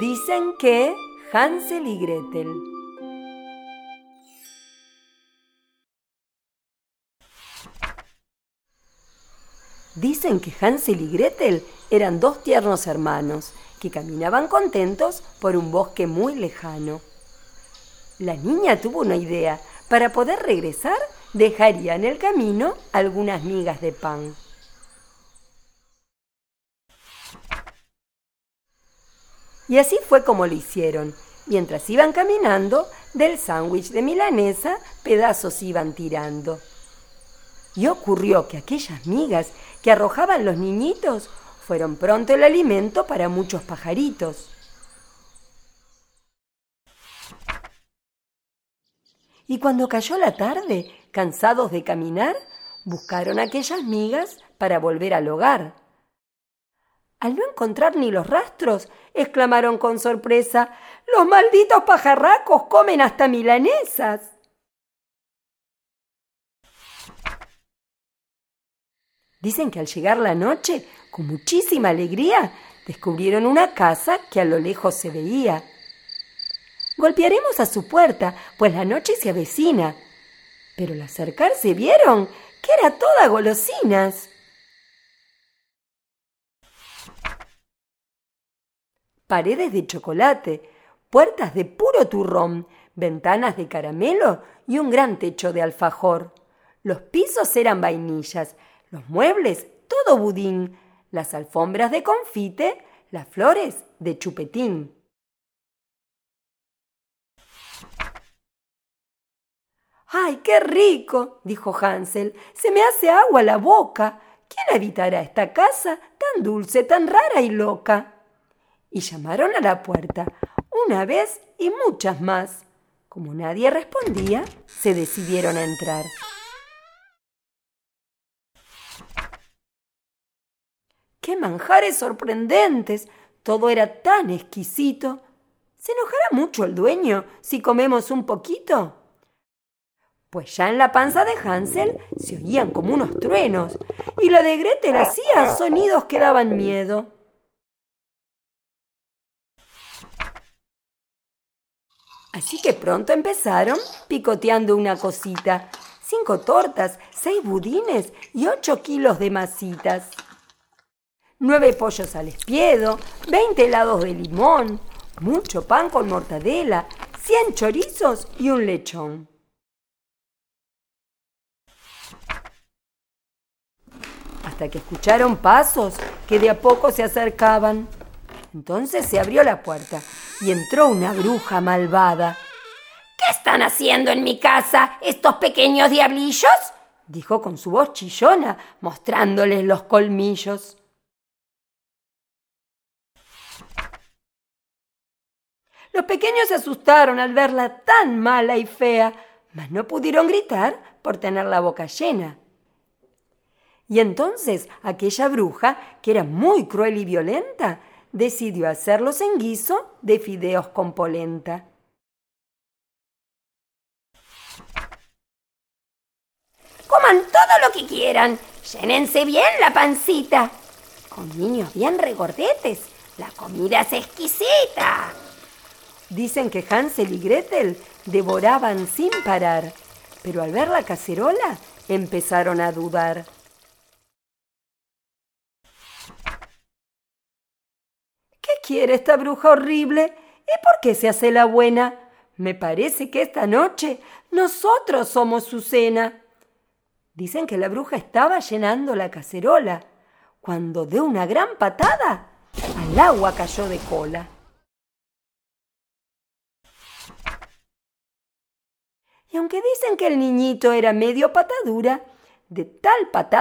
Dicen que Hansel y Gretel. Dicen que Hansel y Gretel eran dos tiernos hermanos que caminaban contentos por un bosque muy lejano. La niña tuvo una idea. Para poder regresar, dejaría en el camino algunas migas de pan. Y así fue como lo hicieron. Mientras iban caminando, del sándwich de milanesa pedazos iban tirando. Y ocurrió que aquellas migas que arrojaban los niñitos fueron pronto el alimento para muchos pajaritos. Y cuando cayó la tarde, cansados de caminar, buscaron aquellas migas para volver al hogar. Al no encontrar ni los rastros, exclamaron con sorpresa, Los malditos pajarracos comen hasta milanesas. Dicen que al llegar la noche, con muchísima alegría, descubrieron una casa que a lo lejos se veía. Golpearemos a su puerta, pues la noche se avecina. Pero al acercarse vieron que era toda golosinas. Paredes de chocolate, puertas de puro turrón, ventanas de caramelo y un gran techo de alfajor. Los pisos eran vainillas, los muebles todo budín, las alfombras de confite, las flores de chupetín. ¡Ay, qué rico! dijo Hansel. Se me hace agua la boca. ¿Quién habitará esta casa tan dulce, tan rara y loca? Y llamaron a la puerta, una vez y muchas más. Como nadie respondía, se decidieron a entrar. ¡Qué manjares sorprendentes! Todo era tan exquisito. ¿Se enojará mucho el dueño si comemos un poquito? pues ya en la panza de Hansel se oían como unos truenos, y la de Gretel hacía sonidos que daban miedo. Así que pronto empezaron picoteando una cosita, cinco tortas, seis budines y ocho kilos de masitas. Nueve pollos al espiedo, veinte helados de limón, mucho pan con mortadela, cien chorizos y un lechón. hasta que escucharon pasos que de a poco se acercaban. Entonces se abrió la puerta y entró una bruja malvada. ¿Qué están haciendo en mi casa estos pequeños diablillos? dijo con su voz chillona, mostrándoles los colmillos. Los pequeños se asustaron al verla tan mala y fea, mas no pudieron gritar por tener la boca llena. Y entonces aquella bruja, que era muy cruel y violenta, decidió hacerlos en guiso de fideos con polenta. Coman todo lo que quieran, llénense bien la pancita. Con niños bien regordetes, la comida es exquisita. Dicen que Hansel y Gretel devoraban sin parar, pero al ver la cacerola empezaron a dudar. Quiere esta bruja horrible? ¿Y por qué se hace la buena? Me parece que esta noche nosotros somos su cena. Dicen que la bruja estaba llenando la cacerola, cuando de una gran patada al agua cayó de cola. Y aunque dicen que el niñito era medio patadura, de tal patada